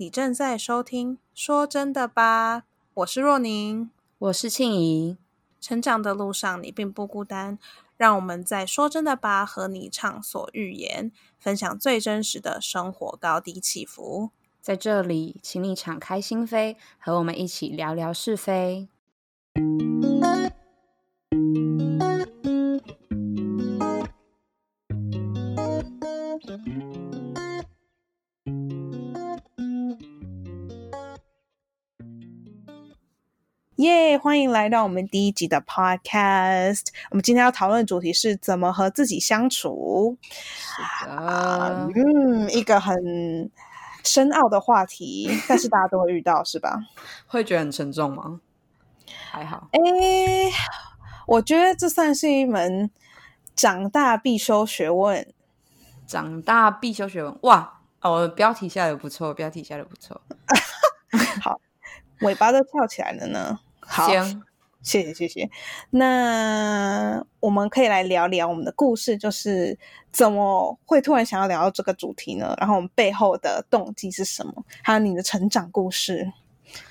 你正在收听《说真的吧》，我是若宁，我是庆怡。成长的路上，你并不孤单。让我们在《说真的吧》和你畅所欲言，分享最真实的生活高低起伏。在这里，请你敞开心扉，和我们一起聊聊是非。欢迎来到我们第一集的 Podcast。我们今天要讨论的主题是怎么和自己相处。是的，嗯，一个很深奥的话题，但是大家都会遇到，是吧？会觉得很沉重吗？还好。哎，我觉得这算是一门长大必修学问。长大必修学问，哇！哦，标题下的不错，标题下的不错。好，尾巴都翘起来了呢。好，谢谢谢谢。那我们可以来聊聊我们的故事，就是怎么会突然想要聊到这个主题呢？然后我们背后的动机是什么？还有你的成长故事。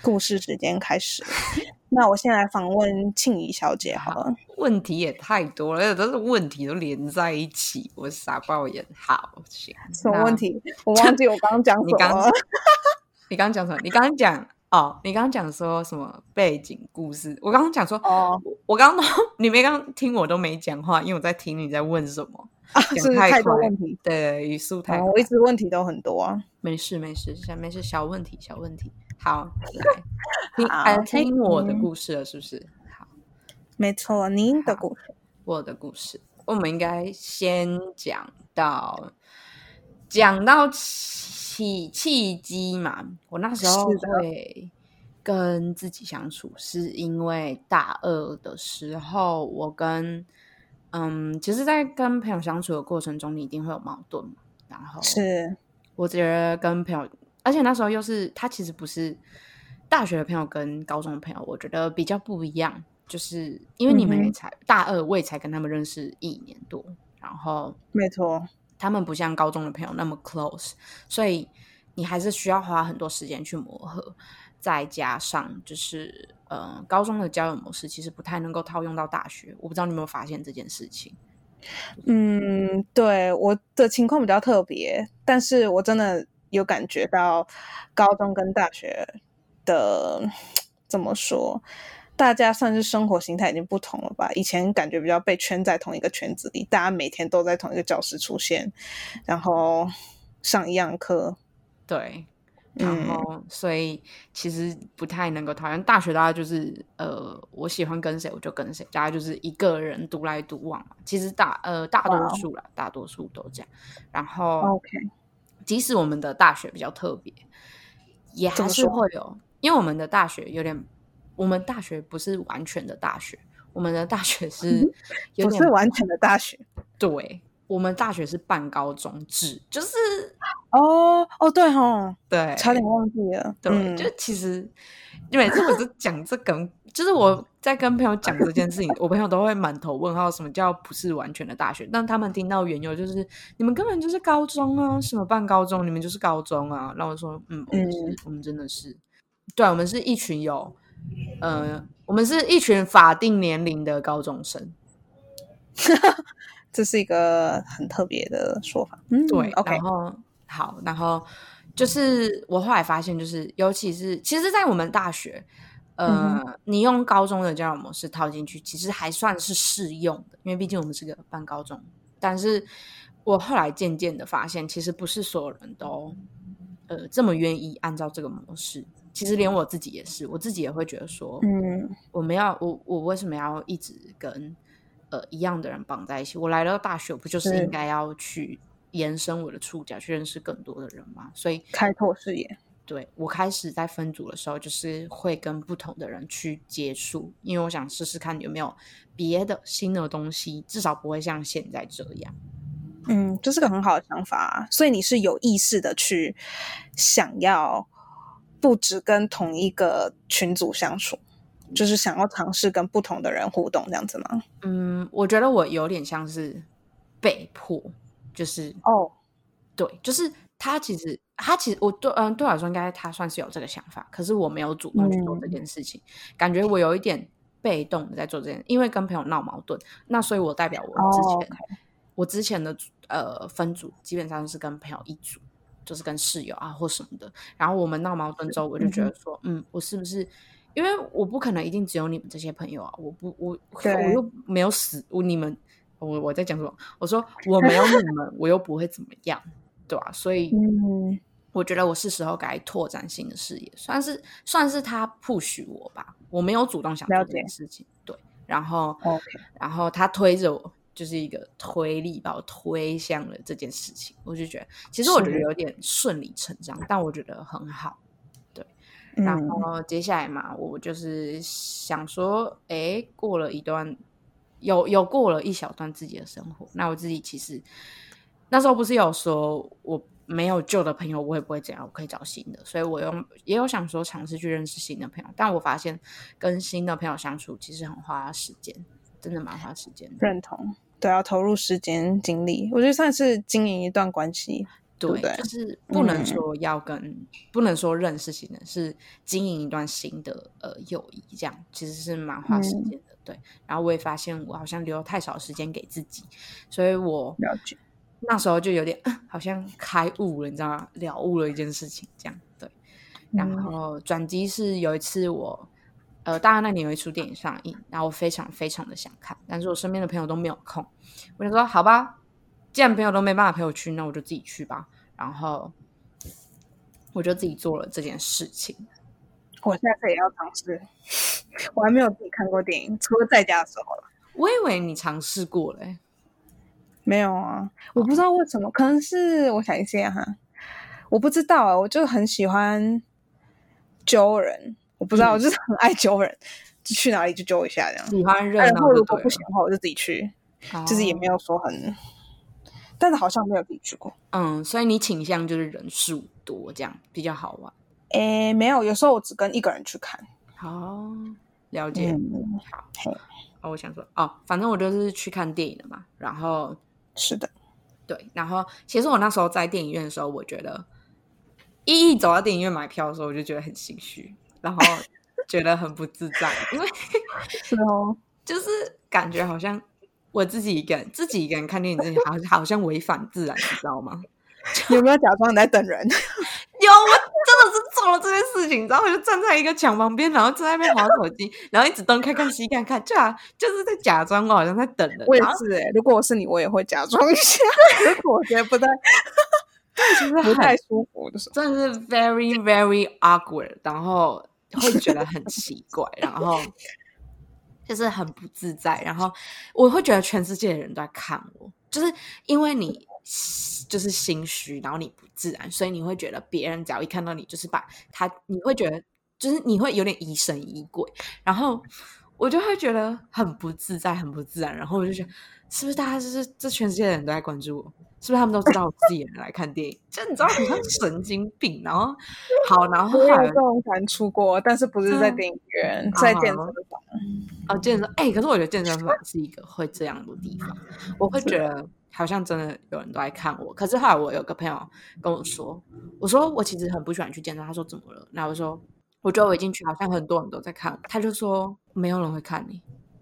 故事时间开始。那我先来访问庆怡小姐好了。问题也太多了，都是问题都连在一起，我傻爆眼。好，行。什么问题？我忘记我刚刚讲什么。你刚刚讲什么？你刚刚讲。哦，你刚刚讲说什么背景故事？我刚刚讲说，哦，我刚刚都 你没刚听，我都没讲话，因为我在听你在问什么，是太多问题，对，语速太，我一直问题都很多啊，没事没事，下面是小问题小问题，好，来 听听我的故事了，是不是？好，没错，您的故事，我的故事，我们应该先讲到讲到。契契机嘛，我那时候会跟自己相处，是因为大二的时候，我跟嗯，其实，在跟朋友相处的过程中，你一定会有矛盾嘛。然后是，我觉得跟朋友，而且那时候又是他，其实不是大学的朋友跟高中的朋友，我觉得比较不一样，就是因为你们也才大二，我也才跟他们认识一年多，然后没错。他们不像高中的朋友那么 close，所以你还是需要花很多时间去磨合。再加上就是，呃，高中的交友模式其实不太能够套用到大学。我不知道你有没有发现这件事情？嗯，对，我的情况比较特别，但是我真的有感觉到高中跟大学的怎么说？大家算是生活形态已经不同了吧？以前感觉比较被圈在同一个圈子里，大家每天都在同一个教室出现，然后上一样课。对，然后所以其实不太能够讨厌大学，大家就是呃，我喜欢跟谁我就跟谁，大家就是一个人独来独往嘛。其实大呃大多数啦，大多数都这样。然后，OK，即使我们的大学比较特别，也还是会有，因为我们的大学有点。我们大学不是完全的大学，我们的大学是不是完全的大学？对，我们大学是半高中制，就是哦哦，对哈，对，差点忘记了。对，就其实每次我就讲这个，就是我在跟朋友讲这件事情，我朋友都会满头问号，什么叫不是完全的大学？但他们听到缘由就是你们根本就是高中啊，什么半高中，你们就是高中啊。然后我说，嗯，我们是，我们真的是，对，我们是一群有。呃，我们是一群法定年龄的高中生，这是一个很特别的说法。嗯，对。然后好，然后就是我后来发现，就是尤其是其实，在我们大学，呃，你用高中的教育模式套进去，其实还算是适用的，因为毕竟我们是个半高中。但是我后来渐渐的发现，其实不是所有人都呃这么愿意按照这个模式。其实连我自己也是，我自己也会觉得说，嗯，我们要我我为什么要一直跟呃一样的人绑在一起？我来到大学不就是应该要去延伸我的触角，去认识更多的人吗？所以开拓视野。对我开始在分组的时候，就是会跟不同的人去接触，因为我想试试看有没有别的新的东西，至少不会像现在这样。嗯，这是个很好的想法，所以你是有意识的去想要。不只跟同一个群组相处，就是想要尝试跟不同的人互动，这样子吗？嗯，我觉得我有点像是被迫，就是哦，对，就是他其实他其实我对嗯对我来说应该他算是有这个想法，可是我没有主动去做这件事情，感觉我有一点被动的在做这件，因为跟朋友闹矛盾，那所以我代表我之前我之前的呃分组基本上是跟朋友一组，就是跟室友啊或什么的，然后我们闹矛盾之后，我就觉得说，嗯，我是不是？因为我不可能一定只有你们这些朋友啊！我不，我我又没有死，我你们，我我在讲什么？我说 我没有你们，我又不会怎么样，对吧？所以，我觉得我是时候该拓展新的事业，算是算是他 push 我吧。我没有主动想做这件事情，对。然后然后他推着我，就是一个推力把我推向了这件事情。我就觉得，其实我觉得有点顺理成章，但我觉得很好。对然后接下来嘛，我就是想说，哎，过了一段，有有过了一小段自己的生活。那我自己其实那时候不是有说，我没有旧的朋友，我也不会怎样，我可以找新的。所以我用也有想说尝试去认识新的朋友，但我发现跟新的朋友相处其实很花时间，真的蛮花时间。认同，对，要投入时间精力，我觉得算是经营一段关系。对，就是不能说要跟，不能说认识新人，是经营一段新的呃友谊，这样其实是蛮花时间的。对，然后我也发现我好像留太少时间给自己，所以我那时候就有点好像开悟了，你知道吗？了悟了一件事情，这样对。然后转机是有一次我呃大二那年有一出电影上映，然后我非常非常的想看，但是我身边的朋友都没有空，我就说好吧。既然朋友都没办法陪我去，那我就自己去吧。然后我就自己做了这件事情。我下次也要尝试。我还没有自己看过电影，除了在家的时候了。我以为你尝试过嘞。没有啊，我不知道为什么，可能是我想一下哈，我不知道啊，我就很喜欢揪人，我不知道，我就是很爱揪人，就去哪里就揪一下这样。喜欢热闹，如果不行的话，我就自己去，就是也没有说很。但是好像没有自己去过，嗯，所以你倾向就是人数多这样比较好玩。诶，没有，有时候我只跟一个人去看。好，了解。好，哦，我想说，哦，反正我就是去看电影的嘛。然后是的，对。然后其实我那时候在电影院的时候，我觉得一一走到电影院买票的时候，我就觉得很心虚，然后觉得很不自在，因为 是哦，就是感觉好像。我自己一个人，自己一个人看电影，真的好好像违反自然，你知道吗？有没有假装你在等人？有，我真的是做了这件事情，然后我就站在一个墙旁边，然后在那边划手机，然后一直东看看西看看，就啊，就是在假装我好像在等人。我也是哎，如果我是你，我也会假装一下。如果我觉得不太，对，其实不太舒服的时候，真的是 very very awkward，然后会觉得很奇怪，然后。就是很不自在，然后我会觉得全世界的人都在看我，就是因为你就是心虚，然后你不自然，所以你会觉得别人只要一看到你，就是把他，你会觉得就是你会有点疑神疑鬼，然后我就会觉得很不自在，很不自然，然后我就觉得是不是大家就是这全世界的人都在关注我？是不是他们都知道我自己人来看电影？就你知道，很像 神经病。然后好，然后我有这种感触过，但是不是在电影院，在健身房。哦，健身哎，可是我觉得健身房是一个会这样的地方。我会觉得好像真的有人都在看我。可是后来我有个朋友跟我说，我说我其实很不喜欢去健身。他说怎么了？然后我说我觉得我一进去好像很多人都在看我。他就说没有人会看你，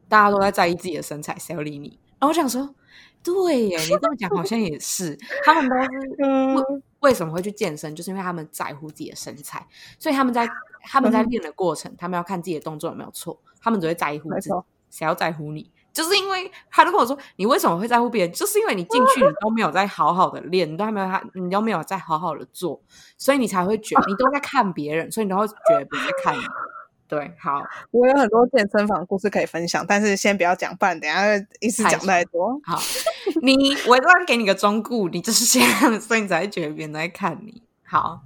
大家都在在意自己的身材，谁要理你？然后我想说。对耶，你这么讲好像也是，他们都是 为为什么会去健身，就是因为他们在乎自己的身材，所以他们在他们在练的过程，他们要看自己的动作有没有错，他们只会在乎自己。谁要在乎你？就是因为他都跟我说，你为什么会在乎别人？就是因为你进去你都没有在好好的练，你都没有他，你都没有在好好的做，所以你才会觉得你都在看别人，所以你都会觉得别人在看你。对，好，我有很多健身房故事可以分享，但是先不要讲，不然等下一次讲太多。好，你我这样给你个忠告，你就是这样，所以你才会觉得别人在看你。好，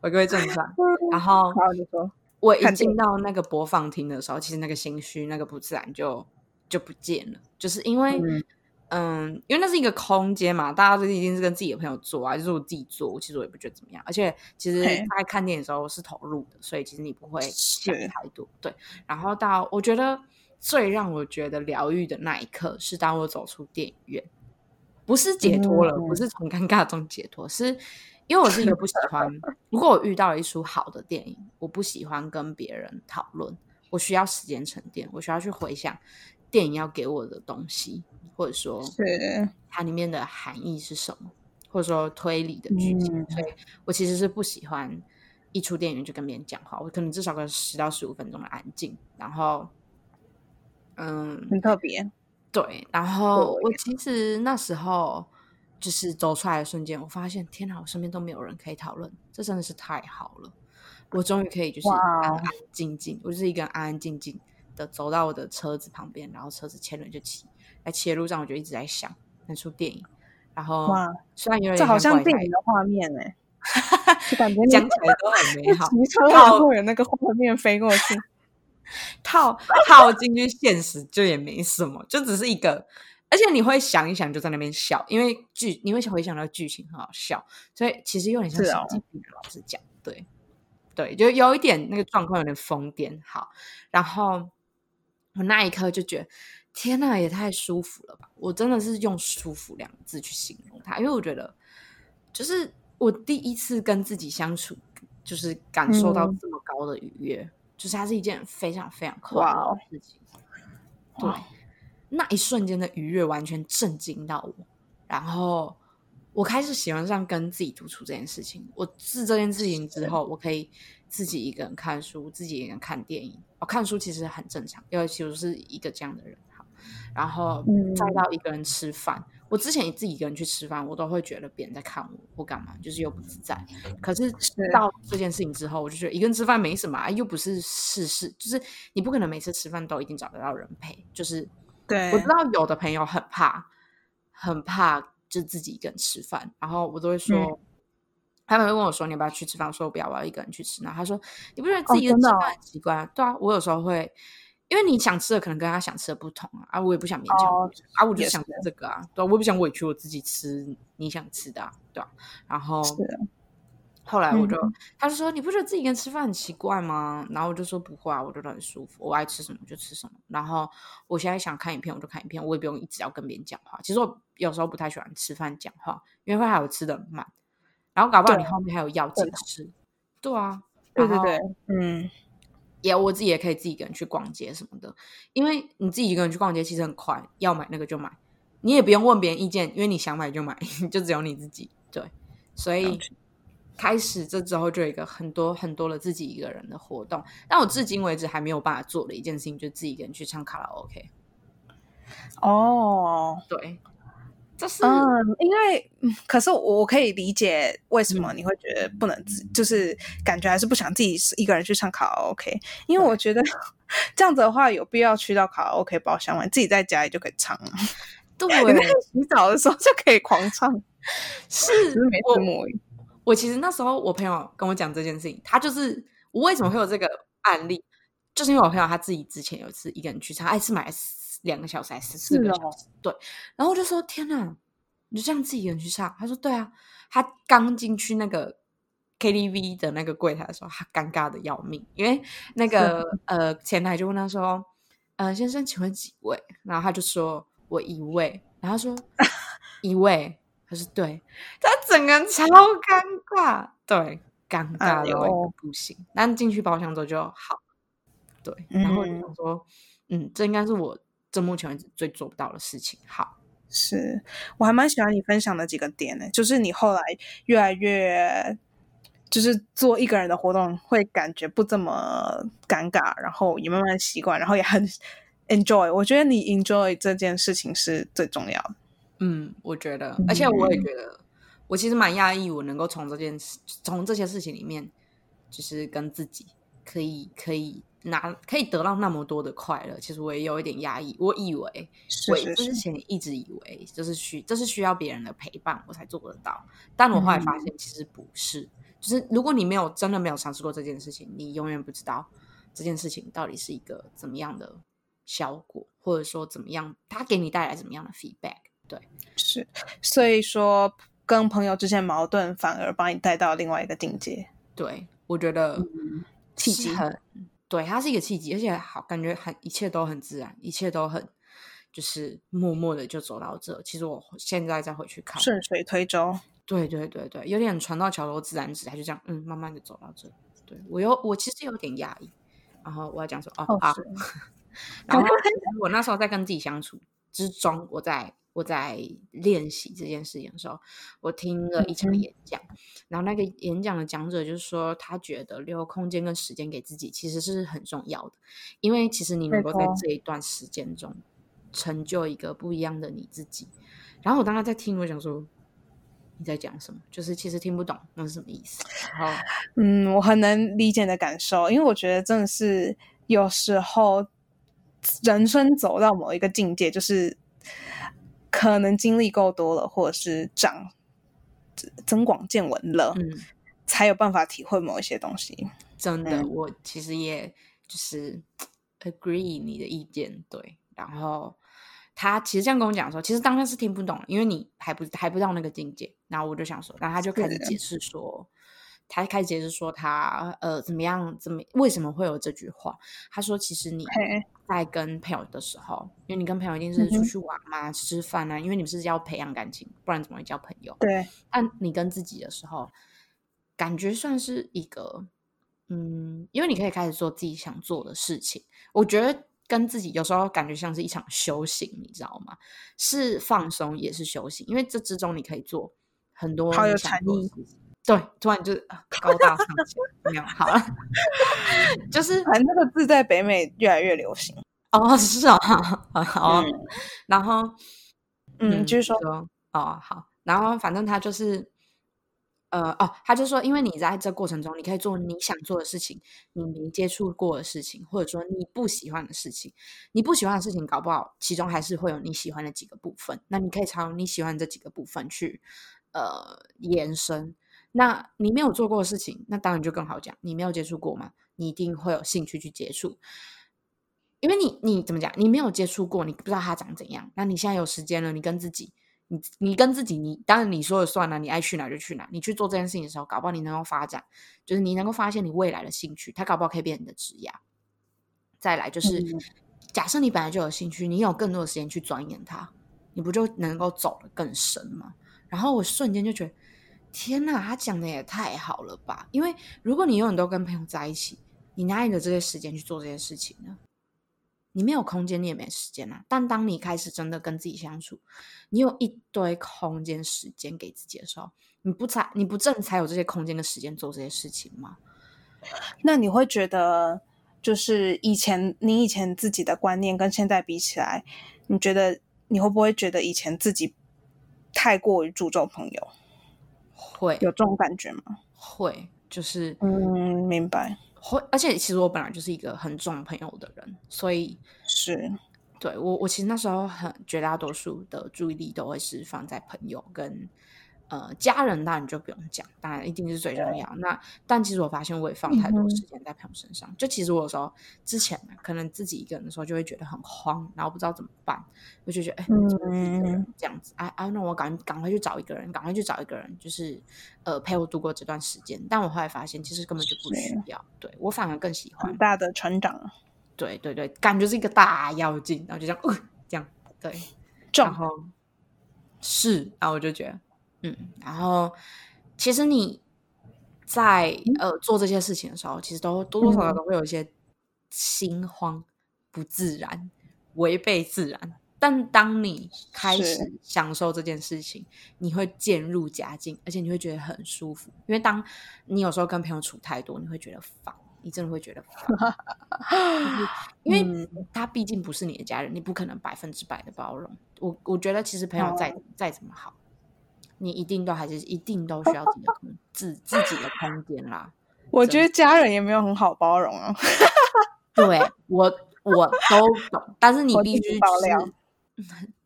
回归正传，然后，好，你说，我一进到那个播放厅的时候，其实那个心虚、那个不自然就就不见了，就是因为。嗯，因为那是一个空间嘛，大家都一定是跟自己的朋友做啊，就是我自己做，其实我也不觉得怎么样。而且其实在看电影的时候是投入的，所以其实你不会想太多。对，然后到我觉得最让我觉得疗愈的那一刻，是当我走出电影院，不是解脱了，不是从尴尬中解脱，是因为我是一个不喜欢，如果我遇到了一出好的电影，我不喜欢跟别人讨论，我需要时间沉淀，我需要去回想电影要给我的东西，或者说是。它里面的含义是什么，或者说推理的剧情，所以我其实是不喜欢一出电影就跟别人讲话，我可能至少个十到十五分钟的安静，然后，嗯，很特别。对，然后我其实那时候就是走出来的瞬间，我发现天哪，我身边都没有人可以讨论，这真的是太好了。我终于可以就是安安静静，我就是一个人安安静静的走到我的车子旁边，然后车子牵轮就骑。在骑的路上，我就一直在想那出电影。然后哇，虽然有点这好像电影的画面哎，就感觉讲起来都很美 好，骑车然后有那个画面飞过去。套套进去现实就也没什么，就只是一个，而且你会想一想就在那边笑，因为剧你会回想到剧情很好笑，所以其实有点像神经病。老师讲，对对，就有一点那个状况有点疯癫。好，然后我那一刻就觉得，天呐，也太舒服了吧！我真的是用“舒服”两个字去形容它，因为我觉得，就是我第一次跟自己相处，就是感受到这么高的愉悦。就是它是一件非常非常快乐的事情，对，那一瞬间的愉悦完全震惊到我，然后我开始喜欢上跟自己独处这件事情。我自这件事情之后，我可以自己一个人看书，自己一个人看电影。哦看书其实很正常，因为其实是一个这样的人。好，然后再到一个人吃饭。我之前自己一个人去吃饭，我都会觉得别人在看我，或干嘛，就是又不自在。可是到这件事情之后，我就觉得一个人吃饭没什么，又不是事事，就是你不可能每次吃饭都一定找得到人陪。就是对，我知道有的朋友很怕，很怕就自己一个人吃饭，然后我都会说，他们会问我说：“你要不要去吃饭？”我说：“我不要，我要一个人去吃。”然后他说：“你不觉得自己一个人吃饭很奇怪？”对啊，我有时候会。因为你想吃的可能跟他想吃的不同啊，啊，我也不想勉强，啊，我就想吃这个啊，对，我也不想委屈我自己吃你想吃的，啊对吧？然后后来我就，他就说你不觉得自己跟吃饭很奇怪吗？然后我就说不会啊，我觉得很舒服，我爱吃什么就吃什么。然后我现在想看影片我就看影片，我也不用一直要跟别人讲话。其实我有时候不太喜欢吃饭讲话，因为会还有吃的慢，然后搞不好你后面还有药剂师。对啊，对对对，嗯。也我自己也可以自己一个人去逛街什么的，因为你自己一个人去逛街其实很快，要买那个就买，你也不用问别人意见，因为你想买就买，就只有你自己对。所以开始这之后就有一个很多很多的自己一个人的活动，但我至今为止还没有办法做的一件事情，就自己一个人去唱卡拉 OK。哦，对。嗯，因为可是我可以理解为什么你会觉得不能自，就是感觉还是不想自己一个人去唱卡拉 OK，因为我觉得 这样子的话有必要去到卡拉 OK 包厢玩？自己在家里就可以唱了，对，洗澡的时候就可以狂唱，是没什么。我其实那时候我朋友跟我讲这件事情，他就是我为什么会有这个案例，就是因为我朋友他自己之前有一次一个人去唱，爱是买。两个小时还是四个小时？对，然后我就说：“天哪，你就这样自己一个人去唱？”他说：“对啊。”他刚进去那个 KTV 的那个柜台的时候，他尴尬的要命，因为那个呃前台就问他说：“呃，先生，请问几位？”然后他就说：“我一位。”然后说：“一位。”他说：“对。”他整个人超尴尬，对，尴尬的不行。但进去包厢之后就好，对。然后我就想说：“嗯，这应该是我。”这目前为止最做不到的事情。好，是我还蛮喜欢你分享的几个点呢，就是你后来越来越，就是做一个人的活动会感觉不这么尴尬，然后也慢慢习惯，然后也很 enjoy。我觉得你 enjoy 这件事情是最重要的。嗯，我觉得，而且我也觉得，我其实蛮讶异，我能够从这件事，从这些事情里面，就是跟自己可以可以。拿可以得到那么多的快乐，其实我也有一点压抑。我以为，我之前一直以为，就是需这是需要别人的陪伴我才做得到。但我后来发现，其实不是。就是如果你没有真的没有尝试过这件事情，你永远不知道这件事情到底是一个怎么样的效果，或者说怎么样，它给你带来怎么样的 feedback。对，是。所以说，跟朋友之间矛盾，反而把你带到另外一个境界。对，我觉得契机很。对，它是一个契机，而且好感觉很一切都很自然，一切都很就是默默的就走到这。其实我现在再回去看，顺水推舟。对对对对，有点船到桥头自然直，他就这样，嗯，慢慢的走到这。对我有我其实有点压抑，然后我要讲说哦好，然后我那时候在跟自己相处之中，我在我在练习这件事情的时候，我听了一场演讲，然后那个演讲的讲者就是说，他觉得留空间跟时间给自己其实是很重要的，因为其实你能够在这一段时间中成就一个不一样的你自己。然后我当时在听，我想说。你在讲什么？就是其实听不懂那是什么意思。然后，嗯，我很能理解你的感受，因为我觉得真的是有时候人生走到某一个境界，就是可能经历够多了，或者是长增广见闻了，嗯，才有办法体会某一些东西。真的，我其实也就是 agree 你的意见，对，然后。他其实这样跟我讲说，其实当下是听不懂，因为你还不还不到那个境界。然后我就想说，然后他就开始解释说，他开始解释说他呃怎么样，怎么为什么会有这句话？他说，其实你在跟朋友的时候，因为你跟朋友一定是出去玩嘛、吃饭啊，因为你们是要培养感情，不然怎么会交朋友？对。但你跟自己的时候，感觉算是一个嗯，因为你可以开始做自己想做的事情。我觉得。跟自己有时候感觉像是一场修行，你知道吗？是放松，也是修行，因为这之中你可以做很多好有禅意。对，突然就高大上没有好了，就是反正这个字在北美越来越流行哦，是啊，好，然后嗯，就是说哦，好，然后反正他就是。呃哦，他就说，因为你在这过程中，你可以做你想做的事情，你没接触过的事情，或者说你不喜欢的事情，你不喜欢的事情，搞不好其中还是会有你喜欢的几个部分。那你可以朝你喜欢这几个部分去呃延伸。那你没有做过的事情，那当然就更好讲，你没有接触过嘛，你一定会有兴趣去接触，因为你你怎么讲，你没有接触过，你不知道它长怎样。那你现在有时间了，你跟自己。你你跟自己，你当然你说了算了，你爱去哪就去哪。你去做这件事情的时候，搞不好你能够发展，就是你能够发现你未来的兴趣，它搞不好可以变你的职业。再来就是，假设你本来就有兴趣，你有更多的时间去钻研它，你不就能够走得更深吗？然后我瞬间就觉得，天哪，他讲的也太好了吧！因为如果你永远都跟朋友在一起，你哪里有这些时间去做这些事情呢？你没有空间，你也没时间啊。但当你开始真的跟自己相处，你有一堆空间、时间给自己的时候，你不才你不正才有这些空间的时间做这些事情吗？那你会觉得，就是以前你以前自己的观念跟现在比起来，你觉得你会不会觉得以前自己太过于注重朋友？会有这种感觉吗？会，就是嗯，明白。会，而且其实我本来就是一个很重朋友的人，所以是对我，我其实那时候很绝大多数的注意力都会是放在朋友跟。呃，家人当然就不用讲，当然一定是最重要。那但其实我发现我也放太多时间在朋友身上。就其实我有时候之前呢，可能自己一个人的时候就会觉得很慌，然后不知道怎么办，我就觉得哎，这样子，哎哎，那我赶赶快去找一个人，赶快去找一个人，就是呃陪我度过这段时间。但我后来发现，其实根本就不需要。对我反而更喜欢大的成长。对对对，感觉是一个大妖精，然后就这样，呃，这样对，然后是，然后我就觉得。嗯，然后其实你在呃做这些事情的时候，其实都多多少少都会有一些心慌、不自然、违背自然。但当你开始享受这件事情，你会渐入佳境，而且你会觉得很舒服。因为当你有时候跟朋友处太多，你会觉得烦，你真的会觉得烦，因为他毕竟不是你的家人，你不可能百分之百的包容。我我觉得其实朋友再再怎么好。你一定都还是一定都需要自己的空自自己的空间啦。我觉得家人也没有很好包容啊。对我我都懂，但是你必须爆料。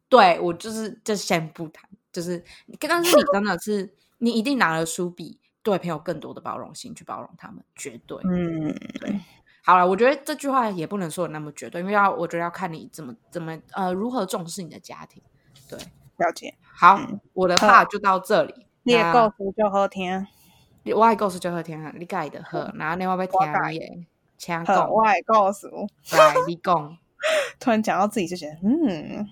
对我就是就先不谈，就是但是你真的是你一定拿了书比对朋友更多的包容心去包容他们，绝对。嗯，对。好了，我觉得这句话也不能说的那么绝对，因为要我觉得要看你怎么怎么呃如何重视你的家庭。对，了解。好，我的话就到这里。你的故事就好听，我的故事就好听啊！你改的好，然后你我要听你的，请讲。我的故事，来你讲。突然讲到自己就觉得，嗯，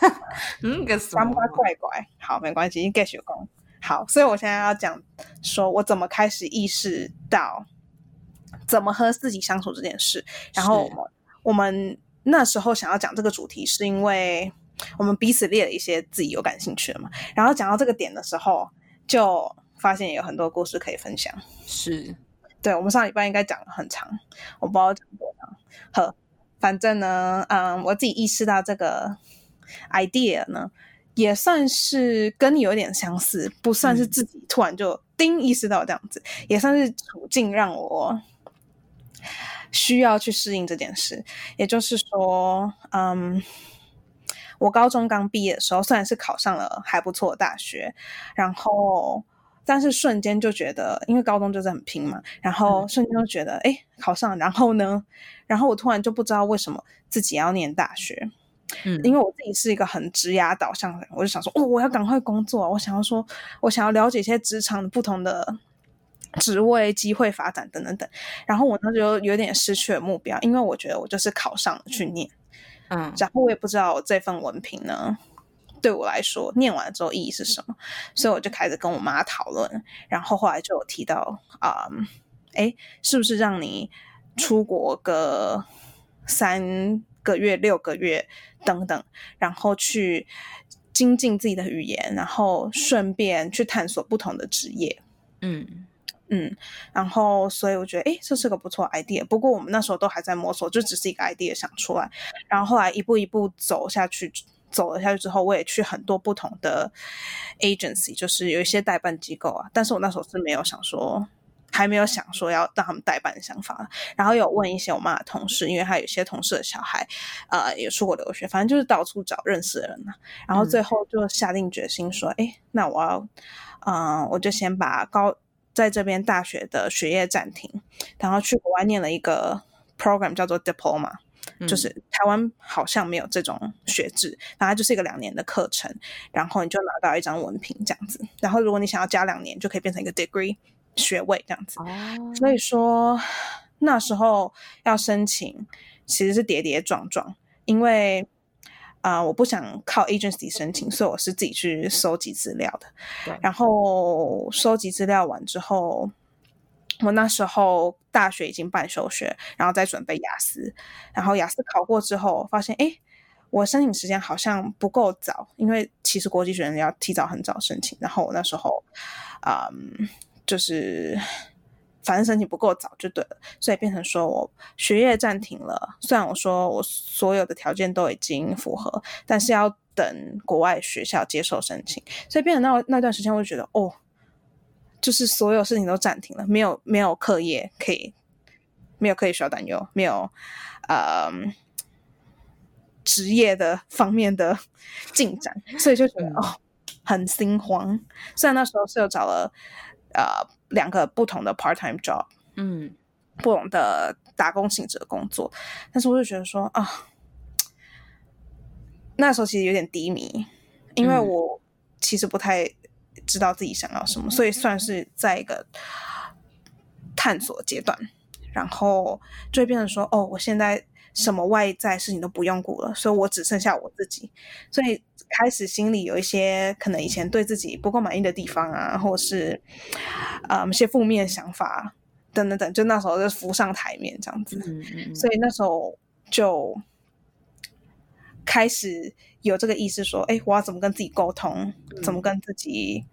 嗯，个什么？怪怪。好，没关系，你继续讲。好，所以我现在要讲说我怎么开始意识到怎么和自己相处这件事。然后我们我们那时候想要讲这个主题，是因为我们彼此列了一些自己有感兴趣的嘛。然后讲到这个点的时候，就发现有很多故事可以分享。是。对，我们上礼拜应该讲了很长，我不知道讲多长。呵，反正呢，嗯，我自己意识到这个 idea 呢，也算是跟你有点相似，不算是自己突然就叮意识到这样子，也算是处境让我需要去适应这件事。也就是说，嗯，我高中刚毕业的时候，虽然是考上了还不错的大学，然后。但是瞬间就觉得，因为高中就是很拼嘛，然后瞬间就觉得，哎，考上，然后呢，然后我突然就不知道为什么自己要念大学，嗯，因为我自己是一个很职涯导向的人，我就想说，哦，我要赶快工作，我想要说，我想要了解一些职场的不同的职位、机会发展等等等，然后我那时候有点失去了目标，因为我觉得我就是考上了去念，嗯，然后我也不知道这份文凭呢。对我来说，念完之后意义是什么？所以我就开始跟我妈讨论，然后后来就有提到啊，哎，是不是让你出国个三个月、六个月等等，然后去精进自己的语言，然后顺便去探索不同的职业。嗯嗯，然后所以我觉得，哎，这是个不错 idea。不过我们那时候都还在摸索，就只是一个 idea 想出来，然后后来一步一步走下去。走了下去之后，我也去很多不同的 agency，就是有一些代办机构啊。但是我那时候是没有想说，还没有想说要让他们代办的想法。然后有问一些我妈的同事，因为她有些同事的小孩，呃，也出国留学，反正就是到处找认识的人呐。然后最后就下定决心说，哎，那我要，嗯，我就先把高在这边大学的学业暂停，然后去国外念了一个 program 叫做 diploma。就是台湾好像没有这种学制，然后就是一个两年的课程，然后你就拿到一张文凭这样子。然后如果你想要加两年，就可以变成一个 degree 学位这样子。哦所以说那时候要申请其实是跌跌撞撞，因为啊我不想靠 agency 申请，所以我是自己去收集资料的。然后收集资料完之后。我那时候大学已经半休学，然后再准备雅思，然后雅思考过之后，发现哎，我申请时间好像不够早，因为其实国际学生要提早很早申请，然后我那时候，嗯，就是反正申请不够早就对了，所以变成说我学业暂停了。虽然我说我所有的条件都已经符合，但是要等国外学校接受申请，所以变成那那段时间，我就觉得哦。就是所有事情都暂停了，没有没有课业可以，没有课业需要担忧，没有呃职业的方面的 进展，所以就觉得哦很心慌。虽然那时候是有找了呃两个不同的 part time job，嗯，不同的打工性质的工作，但是我就觉得说啊，那时候其实有点低迷，因为我其实不太。知道自己想要什么，所以算是在一个探索阶段，然后就会变成说，哦，我现在什么外在事情都不用顾了，所以我只剩下我自己，所以开始心里有一些可能以前对自己不够满意的地方啊，或者是啊一些负面想法等等等，就那时候就浮上台面这样子，所以那时候就开始有这个意识，说，哎，我要怎么跟自己沟通，怎么跟自己。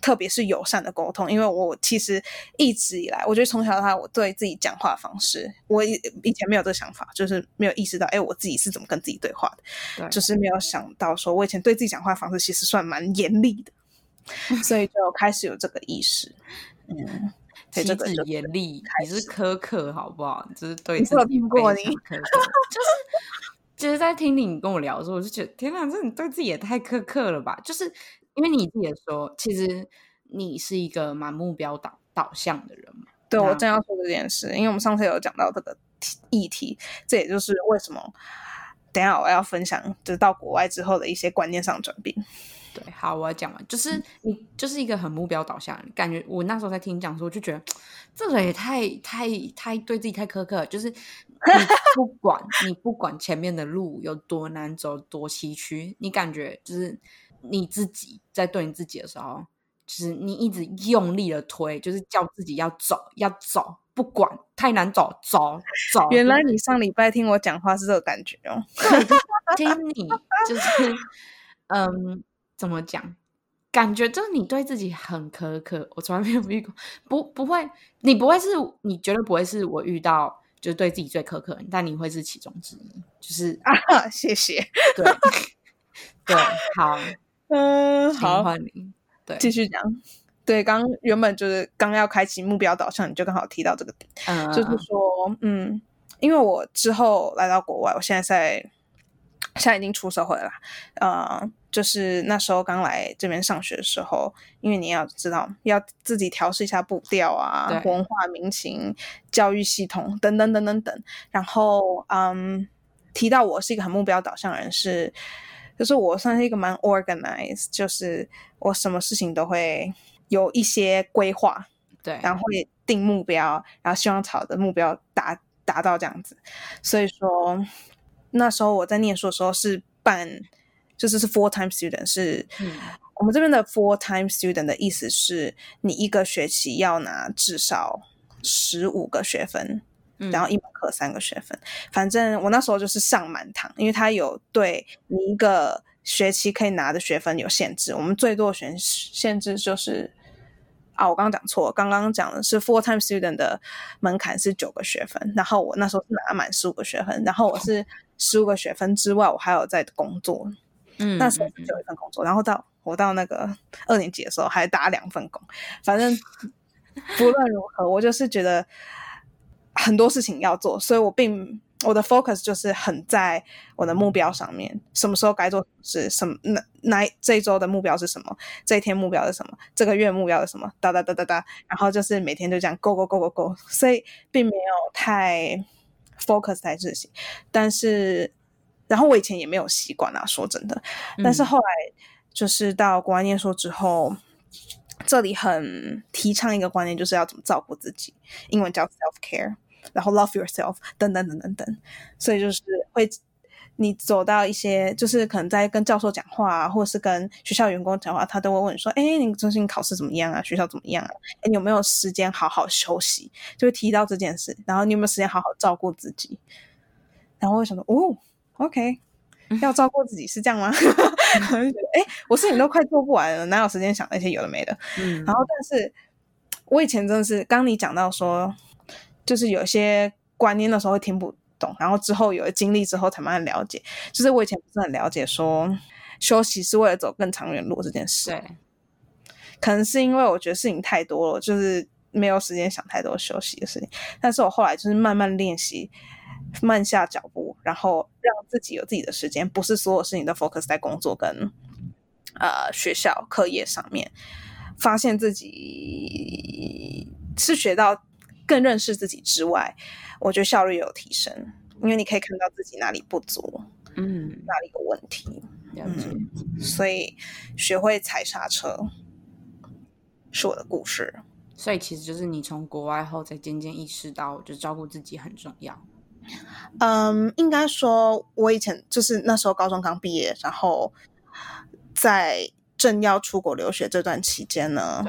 特别是友善的沟通，因为我其实一直以来，我觉得从小到大，我对自己讲话方式，我以以前没有这个想法，就是没有意识到，哎，我自己是怎么跟自己对话的，就是没有想到，说我以前对自己讲话方式其实算蛮严厉的，所以就开始有这个意识。嗯，其实严厉，你是苛刻，好不好？就是对自己听过你，就是 其实，在听你跟我聊的时候，我就觉得，天哪，这你对自己也太苛刻了吧？就是。因为你自己也说，其实你是一个蛮目标导导向的人嘛。对，我正要说这件事，因为我们上次有讲到这个议题，这也就是为什么等下我要分享，就是到国外之后的一些观念上转变。对，好，我要讲完，就是你就是一个很目标导向，感觉我那时候在听你讲的时候，就觉得这个也太太太对自己太苛刻，就是你不管 你不管前面的路有多难走多崎岖，你感觉就是。你自己在对你自己的时候，就是你一直用力的推，就是叫自己要走，要走，不管太难走，走走。原来你上礼拜听我讲话是这个感觉哦，听你就是，嗯，怎么讲？感觉就是你对自己很苛刻，我从来没有遇过，不不会，你不会是，你绝对不会是我遇到就是对自己最苛刻，但你会是其中之一，就是啊，谢谢，对对，好，嗯，好，欢迎，对，继续讲，对，刚原本就是刚要开启目标导向，你就刚好提到这个点，嗯，就是说，嗯，因为我之后来到国外，我现在在。现在已经出社会了，呃，就是那时候刚来这边上学的时候，因为你要知道，要自己调试一下步调啊，文化民情、教育系统等等等等等。然后，嗯，提到我是一个很目标导向的人，是，就是我算是一个蛮 organized，就是我什么事情都会有一些规划，对，然后会定目标，然后希望朝的目标达达到这样子。所以说。那时候我在念书的时候是办，就是是 full time student，是我们这边的 full time student 的意思是你一个学期要拿至少十五个学分，然后一门课三个学分。反正我那时候就是上满堂，因为他有对你一个学期可以拿的学分有限制，我们最多选限制就是。啊，我刚刚讲错，刚刚讲的是 full time student 的门槛是九个学分，然后我那时候是拿满十五个学分，然后我是十五个学分之外，我还有在工作，嗯，那时候只有一份工作，然后到我到那个二年级的时候还打两份工，反正不论如何，我就是觉得很多事情要做，所以我并。我的 focus 就是很在我的目标上面，什么时候该做是什么？那那这一周的目标是什么？这一天目标是什么？这个月目标是什么？哒哒哒哒哒，然后就是每天就这样 go go go go go，所以并没有太 focus 在自己。但是，然后我以前也没有习惯啊，说真的。但是后来就是到国外念书之后，这里很提倡一个观念，就是要怎么照顾自己，英文叫 self care。然后 love yourself 等等等等等，所以就是会你走到一些，就是可能在跟教授讲话啊，或者是跟学校员工讲话，他都会问说：“哎，你最近考试怎么样啊？学校怎么样啊？哎，你有没有时间好好休息？”就会提到这件事。然后你有没有时间好好照顾自己？然后我想说：“哦，OK，要照顾自己是这样吗？”哎，我事情都快做不完了，哪有时间想那些有的没的？嗯。然后，但是我以前真的是，刚你讲到说。就是有些观念的时候会听不懂，然后之后有了经历之后才慢慢了解。就是我以前不是很了解，说休息是为了走更长远路这件事。对，可能是因为我觉得事情太多了，就是没有时间想太多休息的事情。但是我后来就是慢慢练习，慢下脚步，然后让自己有自己的时间，不是所有事情都 focus 在工作跟呃学校课业上面，发现自己是学到。更认识自己之外，我觉得效率有提升，因为你可以看到自己哪里不足，嗯，哪里有问题，嗯，所以学会踩刹车是我的故事。所以其实就是你从国外后才渐渐意识到，就照顾自己很重要。嗯，应该说，我以前就是那时候高中刚毕业，然后在正要出国留学这段期间呢。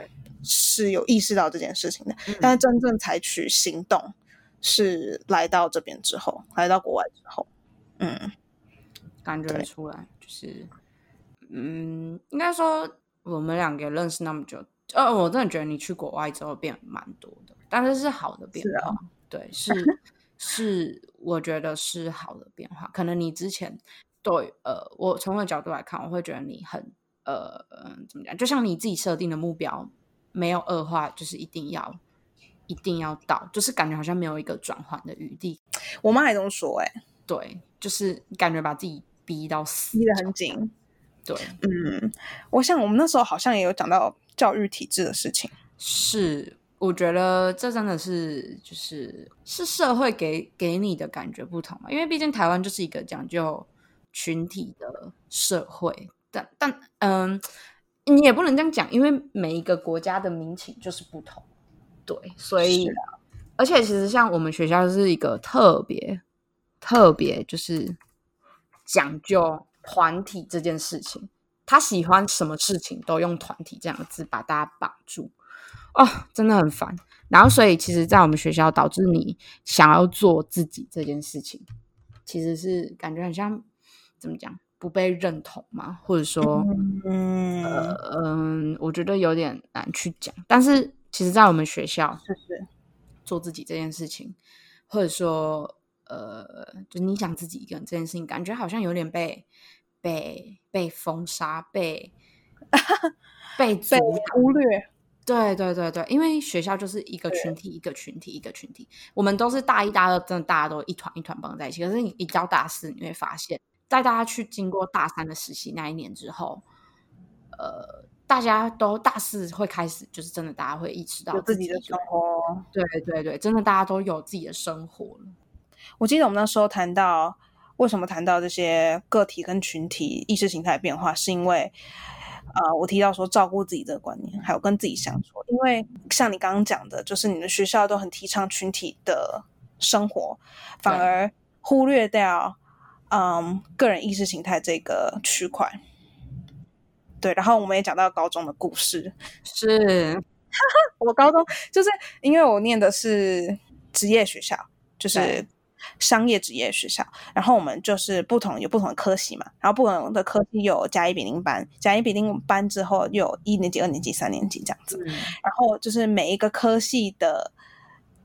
是有意识到这件事情的，但是真正采取行动是来到这边之后，来到国外之后，嗯，感觉出来就是，嗯，应该说我们两个认识那么久，呃，我真的觉得你去国外之后变蛮多的，但是是好的变化，对，是 是，我觉得是好的变化。可能你之前对，呃，我从我的角度来看，我会觉得你很，呃，怎么讲？就像你自己设定的目标。没有恶化，就是一定要一定要到，就是感觉好像没有一个转换的余地。我妈也这么说，哎，对，就是感觉把自己逼到死，逼得很紧。对，嗯，我想我们那时候好像也有讲到教育体制的事情。是，我觉得这真的是就是是社会给给你的感觉不同嘛，因为毕竟台湾就是一个讲究群体的社会，但但嗯。你也不能这样讲，因为每一个国家的民情就是不同，对，所以，而且其实像我们学校是一个特别特别就是讲究团体这件事情，他喜欢什么事情都用团体这样的字把大家绑住，哦，真的很烦。然后，所以其实，在我们学校，导致你想要做自己这件事情，其实是感觉很像怎么讲不被认同嘛，或者说，嗯嗯，我觉得有点难去讲。但是，其实，在我们学校，就是做自己这件事情，或者说，呃，就你想自己一个人这件事情，感觉好像有点被被被封杀，被 被被忽略。对对对对，因为学校就是一个群体，一个群体，一个群体。我们都是大一、大二，真的大家都一团一团绑在一起。可是你一到大四，你会发现，在大家去经过大三的实习那一年之后，呃，大家都大四会开始，就是真的大家会意识到自己的生活。对对对，真的大家都有自己的生活了。我记得我们那时候谈到为什么谈到这些个体跟群体意识形态变化，是因为。呃，我提到说照顾自己这个观念，还有跟自己相处，因为像你刚刚讲的，就是你的学校都很提倡群体的生活，反而忽略掉嗯个人意识形态这个区块。对，然后我们也讲到高中的故事，是。我高中就是因为我念的是职业学校，就是。商业职业学校，然后我们就是不同有不同的科系嘛，然后不同的科系有甲乙丙丁班，甲乙丙丁班之后又有一年级、二年级、三年级这样子，然后就是每一个科系的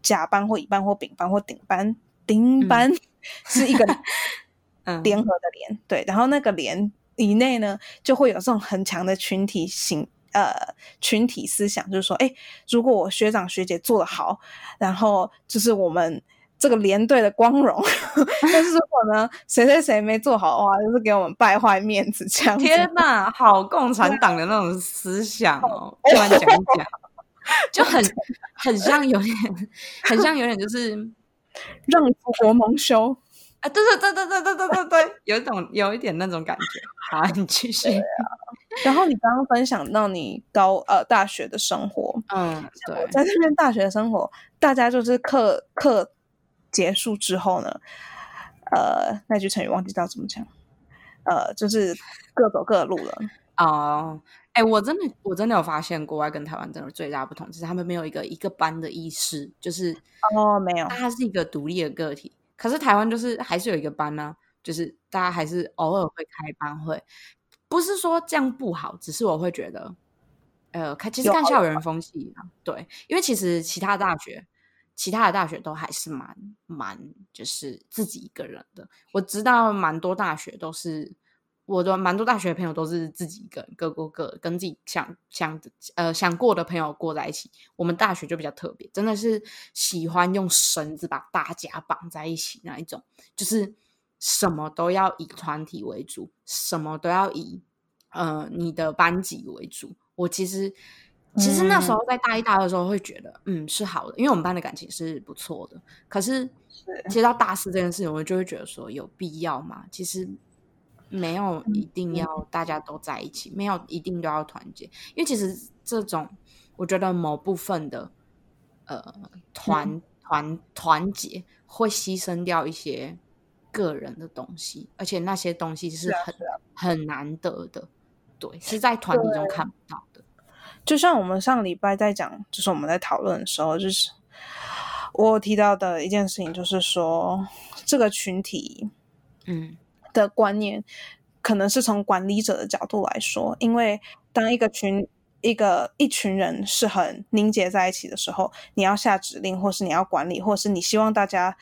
甲班或乙班或丙班或顶班丁班 是一个 联合的联，对，然后那个联以内呢就会有这种很强的群体性呃群体思想，就是说，哎，如果我学长学姐做的好，然后就是我们。这个连队的光荣，但是如果呢，谁谁谁没做好的话，就是给我们败坏面子这样。天哪，好共产党的那种思想哦！突然讲一讲，就很 很像有点，很像有点就是让祖国蒙羞啊！对对对对对对对对对，有一种有一点那种感觉。好，你继续。然后你刚刚分享到你高呃大学的生活，嗯，对，在这边大学的生活，大家就是课课。结束之后呢，呃，那句成语忘记叫怎么讲，呃，就是各走各的路了。哦，哎，我真的我真的有发现，国外跟台湾真的最大不同就是他们没有一个一个班的意识，就是哦，没有，他是一个独立的个体。可是台湾就是还是有一个班呢，就是大家还是偶尔会开班会，不是说这样不好，只是我会觉得，呃，看其实看校园风气啊，对，因为其实其他大学。其他的大学都还是蛮蛮，就是自己一个人的。我知道蛮多大学都是我的蛮多大学朋友都是自己一个人，各过各，跟自己想想呃想过的朋友过在一起。我们大学就比较特别，真的是喜欢用绳子把大家绑在一起那一种，就是什么都要以团体为主，什么都要以呃你的班级为主。我其实。其实那时候在大一、大二的时候会觉得，嗯，是好的，因为我们班的感情是不错的。可是，其实到大四这件事情，我就会觉得说，有必要吗？其实没有一定要大家都在一起，没有一定都要团结。因为其实这种，我觉得某部分的呃团团团结会牺牲掉一些个人的东西，而且那些东西是很很难得的，对，是在团体中看不到的。就像我们上礼拜在讲，就是我们在讨论的时候，就是我提到的一件事情，就是说这个群体，嗯，的观念可能是从管理者的角度来说，因为当一个群一个一群人是很凝结在一起的时候，你要下指令，或是你要管理，或是你希望大家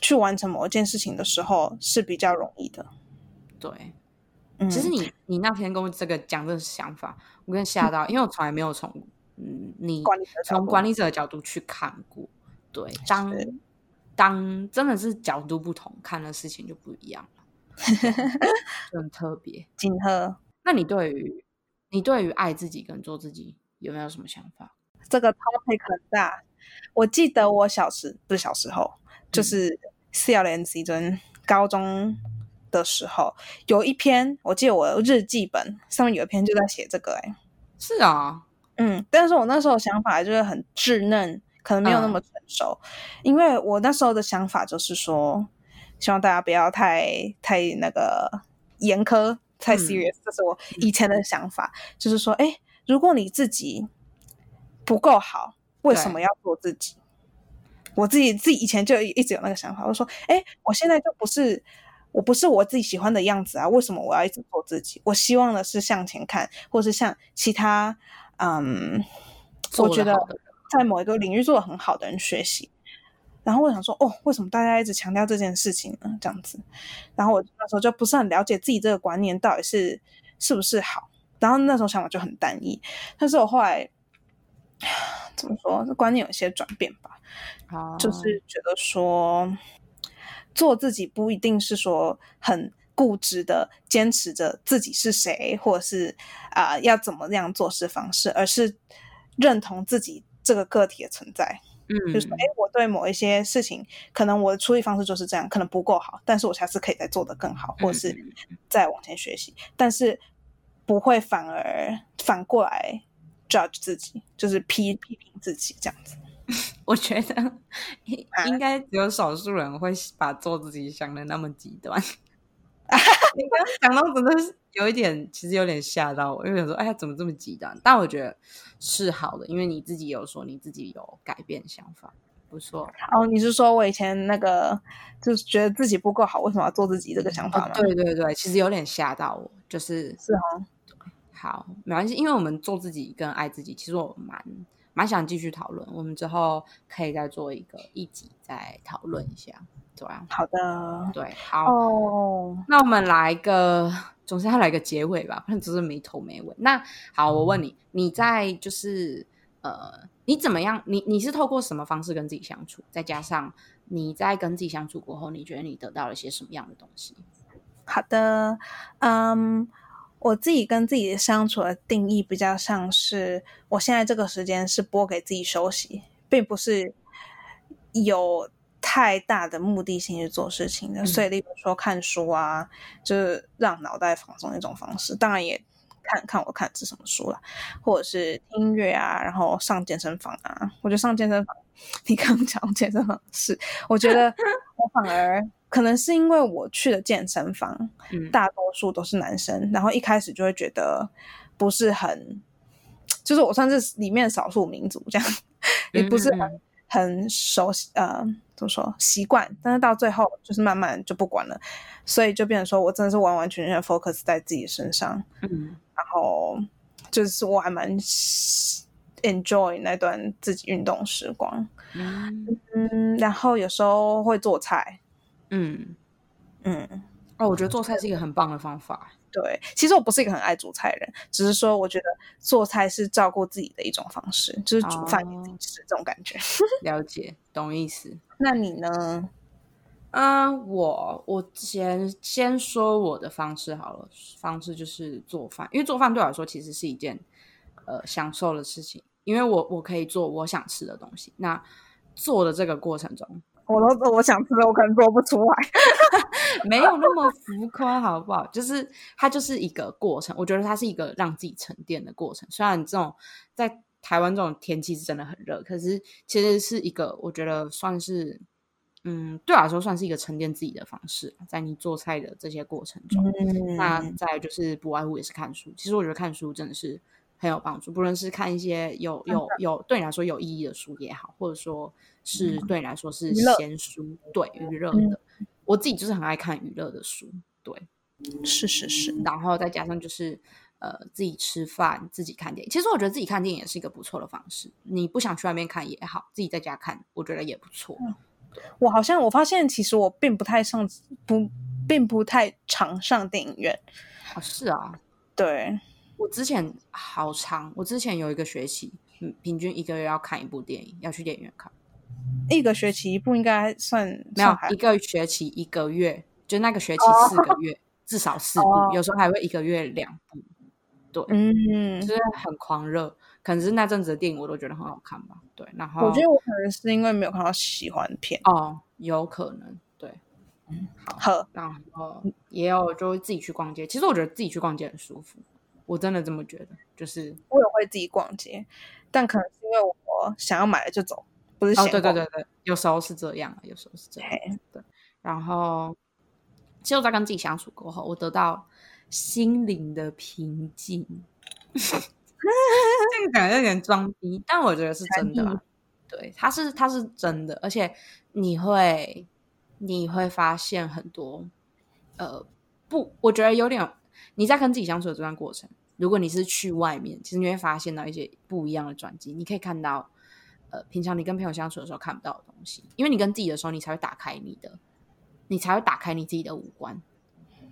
去完成某一件事情的时候，是比较容易的。对。其实你你那天跟我这个讲这个想法，我跟吓到，因为我从来没有从嗯你从管理者的角度去看过。对，当当真的是角度不同，看的事情就不一样 了，很特别。景鹤，那你对于你对于爱自己跟做自己有没有什么想法？这个 topic 很大。我记得我小时不是小时候，就是四幺零 C 尊高中。的时候有一篇，我记得我日记本上面有一篇就在写这个，哎，是啊，嗯，但是我那时候想法就是很稚嫩，可能没有那么成熟，因为我那时候的想法就是说，希望大家不要太太那个严苛太 serious，这是我以前的想法，就是说，哎，如果你自己不够好，为什么要做自己？我自己自己以前就一直有那个想法，我说，哎，我现在就不是，我不是我自己喜欢的样子啊，为什么我要一直做自己？我希望的是向前看，或是像其他，嗯，我觉得在某一个领域做的很好的人学习。然后我想说，哦，为什么大家一直强调这件事情呢？这样子，然后我那时候就不是很了解自己这个观念到底是是不是好。然后那时候想法就很单一，但是我后来怎么说，这观念有一些转变吧。就是觉得说，做自己不一定是说很固执的坚持着自己是谁，或者是啊要怎么样做事方式，而是认同自己这个个体的存在。嗯，就是哎，我对某一些事情，可能我的处理方式就是这样，可能不够好，但是我下次可以再做得更好，或是再往前学习，但是不会反而反过来 judge 自己，就是批批评自己这样子。我觉得应该只有少数人会把做自己想的那么极端。你刚讲到真的是有一点，其实有点吓到我，因为想说，哎呀，怎么这么极端？但我觉得是好的，因为你自己有说你自己有改变想法，不错。哦，你是说我以前那个就是觉得自己不够好，为什么要做自己这个想法吗？对对对，其实有点吓到我，就是是哦。好，没关系，因为我们做自己跟爱自己，其实我蛮蛮想继续讨论，我们之后可以再做一个一集再讨论一下。好的，对，好，那我们来个，总是要来个结尾吧，不然只是没头没尾。那好，我问你，你在就是呃，你怎么样？你你是透过什么方式跟自己相处？再加上你在跟自己相处过后，你觉得你得到了些什么样的东西？好的，嗯，我自己跟自己相处的定义比较像是，我现在这个时间是拨给自己休息，并不是有。太大的目的性去做事情的，所以例如说看书啊，就是让脑袋放松一种方式。当然也看看我看是什么书了，或者是听音乐啊，然后上健身房啊。我觉得上健身房，你刚刚讲健身房是，我觉得 我反而可能是因为我去的健身房，大多数都是男生，然后一开始就会觉得不是很，就是我算是里面少数民族这样，也不是很。很熟悉，呃，怎么说习惯？但是到最后就是慢慢就不管了，所以就变成说我真的是完完全全 focus 在自己身上，嗯，然后就是我还蛮 enjoy 那段自己运动时光，嗯，然后有时候会做菜，嗯。嗯，哦，我觉得做菜是一个很棒的方法。对，其实我不是一个很爱煮菜的人，只是说我觉得做菜是照顾自己的一种方式，就是煮饭给自己吃这种感觉。了解，懂意思。那你呢？嗯，我我先先说我的方式好了，方式就是做饭，因为做饭对我来说其实是一件呃享受的事情，因为我我可以做我想吃的东西。那做的这个过程中。我都做我想吃的，我可能做不出来，没有那么浮夸，好不好？就是它就是一个过程，我觉得它是一个让自己沉淀的过程。虽然这种在台湾这种天气是真的很热，可是其实是一个我觉得算是，嗯，对我来说算是一个沉淀自己的方式。在你做菜的这些过程中，那再就是不外乎也是看书。其实我觉得看书真的是。很有帮助，不论是看一些有有有对你来说有意义的书也好，或者说是对你来说是闲书，对娱乐的，我自己就是很爱看娱乐的书，对，是是是，然后再加上就是呃自己吃饭自己看电影，其实我觉得自己看电影也是一个不错的方式，你不想去外面看也好，自己在家看我觉得也不错。我好像我发现其实我并不太上不并不太常上电影院，啊是啊，对。我之前好长，我之前有一个学期，嗯，平均一个月要看一部电影，要去电影院看。一个学期一部应该算没有一个学期一个月，就那个学期四个月，至少四部，有时候还会一个月两部。对，嗯，就是很狂热，可能是那阵子的电影我都觉得很好看吧。对，然后我觉得我可能是因为没有看到喜欢片哦，有可能对，嗯，好，然后也有就会自己去逛街，其实我觉得自己去逛街很舒服。我真的这么觉得，就是我也会自己逛街，但可能是因为我想要买了就走，不是哦，对对对对，有时候是这样，有时候是这样，对。然后，其实我在跟自己相处过后，我得到心灵的平静。这个感觉有点装逼，但我觉得是真的。对，它是它是真的，而且你会你会发现很多，呃，不，我觉得有点你在跟自己相处的这段过程，如果你是去外面，其实你会发现到一些不一样的转机。你可以看到，呃，平常你跟朋友相处的时候看不到的东西，因为你跟自己的时候，你才会打开你的，你才会打开你自己的五官。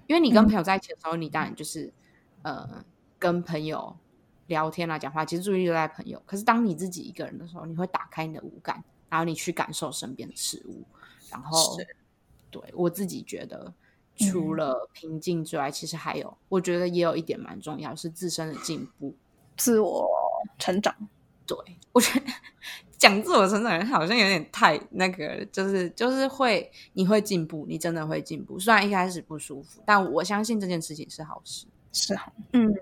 因为你跟朋友在一起的时候，你当然就是呃跟朋友。聊天啊，讲话，其实注意力都在朋友。可是当你自己一个人的时候，你会打开你的五感，然后你去感受身边的事物。然后，对我自己觉得，除了平静之外，其实还有，我觉得也有一点蛮重要，是自身的进步、自我成长。对我觉得 讲自我成长好像有点太那个，就是就是会你会进步，你真的会进步。虽然一开始不舒服，但我相信这件事情是好事，是好，嗯。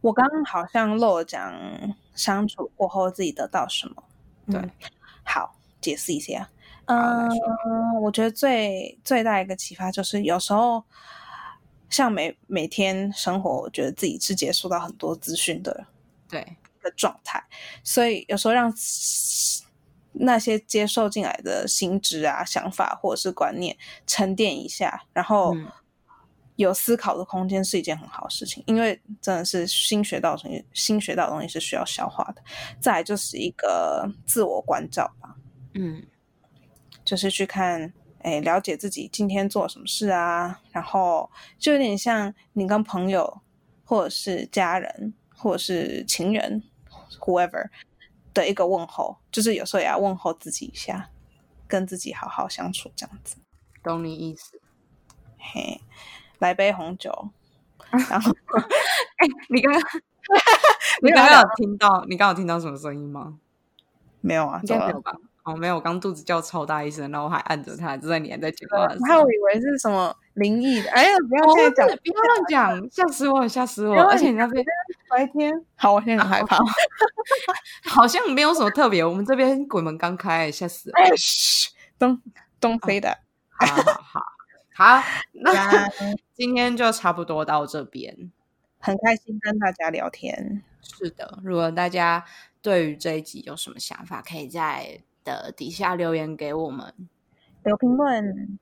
我刚刚好像漏了讲相处过后自己得到什么，对，好解释一下。嗯，我觉得最最大一个启发就是，有时候像每每天生活，我觉得自己是接触到很多资讯的，对。的状态，所以有时候让那些接受进来的心智啊、想法或者是观念沉淀一下，然后。有思考的空间是一件很好的事情，因为真的是新学到东西，新学到的东西是需要消化的。再来就是一个自我关照吧，嗯，就是去看，哎，了解自己今天做什么事啊，然后就有点像你跟朋友或者是家人或者是情人，whoever 的一个问候，就是有时候也要问候自己一下，跟自己好好相处这样子。懂你意思，嘿。来杯红酒，然后，哎，你刚刚，你刚刚有听到？你刚刚有听到什么声音吗？没有啊，应该没有吧？哦，没有，我刚肚子叫超大一声，然后我还按着它，就在你还在讲话。然后我以为是什么灵异的，哎呀，不要再讲，不要乱讲，吓死我，吓死我！而且你那边白天，好，我现在很害怕，好像没有什么特别。我们这边鬼门刚开，吓死了。东东飞的，好好好。好，那 今天就差不多到这边，很开心跟大家聊天。是的，如果大家对于这一集有什么想法，可以在的底下留言给我们，留评论。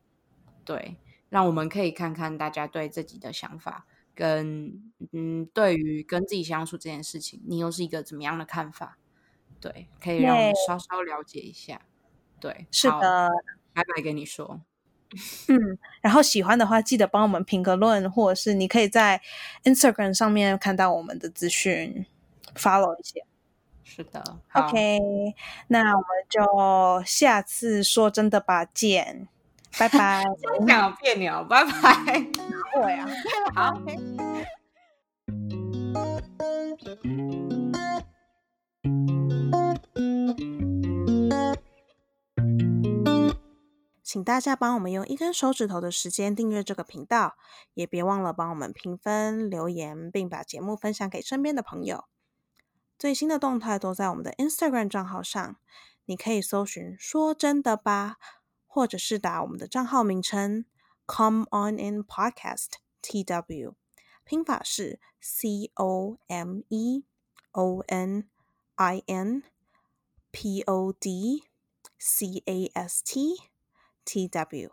对，让我们可以看看大家对自己的想法，跟嗯，对于跟自己相处这件事情，你又是一个怎么样的看法？对，可以让我们稍稍了解一下。对，是的，拜拜，跟你说。嗯，然后喜欢的话，记得帮我们评个论，或者是你可以在 Instagram 上面看到我们的资讯，follow 一下。是的，OK，那我们就下次说真的吧，见，拜拜。讲别扭，拜拜。会啊，好。请大家帮我们用一根手指头的时间订阅这个频道，也别忘了帮我们评分、留言，并把节目分享给身边的朋友。最新的动态都在我们的 Instagram 账号上，你可以搜寻“说真的吧”，或者是打我们的账号名称 “Come On In Podcast T W”，拼法是 C O M E O N I N P O D C A S T。T W